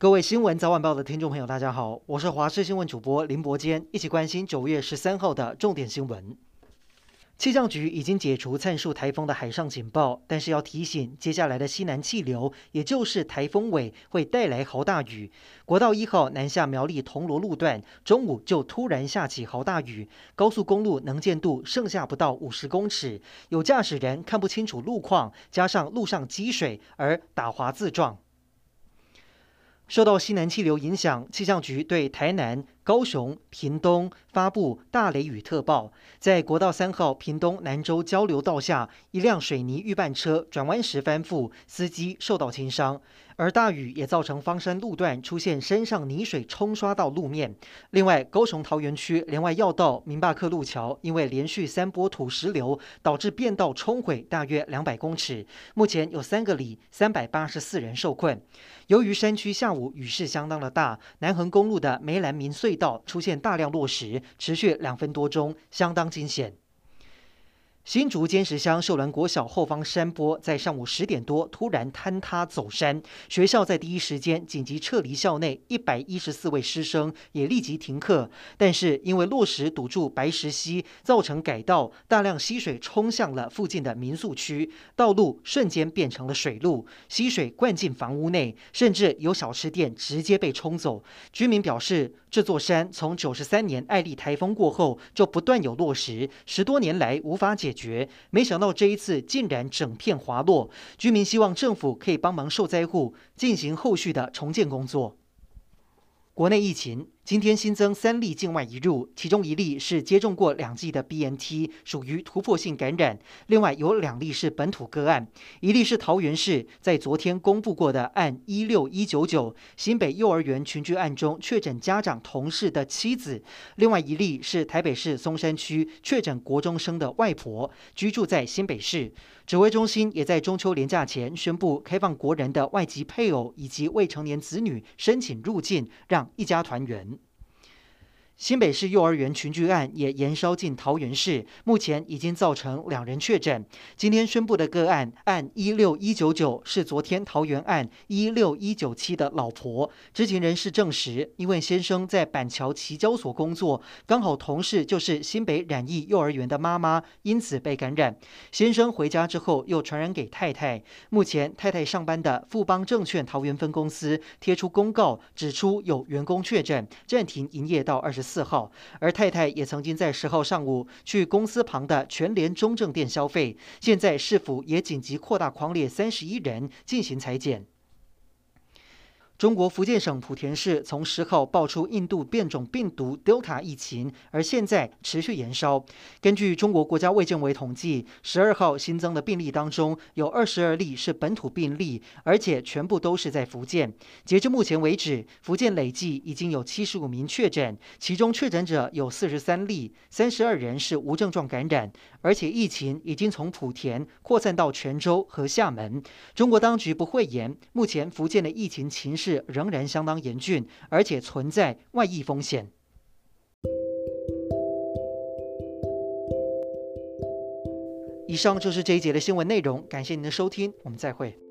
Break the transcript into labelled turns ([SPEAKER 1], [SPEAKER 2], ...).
[SPEAKER 1] 各位新闻早晚报的听众朋友，大家好，我是华视新闻主播林伯坚，一起关心九月十三号的重点新闻。气象局已经解除灿树台风的海上警报，但是要提醒，接下来的西南气流，也就是台风尾，会带来豪大雨。国道一号南下苗栗铜锣路段，中午就突然下起豪大雨，高速公路能见度剩下不到五十公尺，有驾驶人看不清楚路况，加上路上积水而打滑自撞。受到西南气流影响，气象局对台南、高雄、屏东发布大雷雨特报。在国道三号屏东南州交流道下，一辆水泥预拌车转弯时翻覆，司机受到轻伤。而大雨也造成方山路段出现山上泥水冲刷到路面。另外，高雄桃园区联外要道明坝克路桥因为连续三波土石流，导致变道冲毁大约两百公尺，目前有三个里三百八十四人受困。由于山区下午雨势相当的大，南横公路的梅兰明隧道出现大量落石，持续两分多钟，相当惊险。新竹尖石乡秀兰国小后方山坡在上午十点多突然坍塌走山，学校在第一时间紧急撤离校内一百一十四位师生，也立即停课。但是因为落石堵住白石溪，造成改道，大量溪水冲向了附近的民宿区，道路瞬间变成了水路，溪水灌进房屋内，甚至有小吃店直接被冲走。居民表示，这座山从九十三年艾利台风过后就不断有落石，十多年来无法解决。没想到这一次竟然整片滑落，居民希望政府可以帮忙受灾户进行后续的重建工作。国内疫情。今天新增三例境外移入，其中一例是接种过两剂的 BNT，属于突破性感染。另外有两例是本土个案，一例是桃园市在昨天公布过的案一六一九九新北幼儿园群聚案中确诊家长同事的妻子。另外一例是台北市松山区确诊国中生的外婆，居住在新北市。指挥中心也在中秋连假前宣布开放国人的外籍配偶以及未成年子女申请入境，让一家团圆。新北市幼儿园群聚案也延烧进桃园市，目前已经造成两人确诊。今天宣布的个案案一六一九九是昨天桃园案一六一九七的老婆。知情人士证实，因为先生在板桥期交所工作，刚好同事就是新北染疫幼儿园的妈妈，因此被感染。先生回家之后又传染给太太。目前太太上班的富邦证券桃园分公司贴出公告，指出有员工确诊，暂停营业到二十四号，而太太也曾经在十号上午去公司旁的全联中正店消费。现在市府也紧急扩大狂列三十一人进行裁剪。中国福建省莆田市从十号爆出印度变种病毒 Delta 疫情，而现在持续延烧。根据中国国家卫健委统计，十二号新增的病例当中，有二十二例是本土病例，而且全部都是在福建。截至目前为止，福建累计已经有七十五名确诊，其中确诊者有四十三例，三十二人是无症状感染，而且疫情已经从莆田扩散到泉州和厦门。中国当局不讳言，目前福建的疫情情势势。仍然相当严峻，而且存在外溢风险。以上就是这一节的新闻内容，感谢您的收听，我们再会。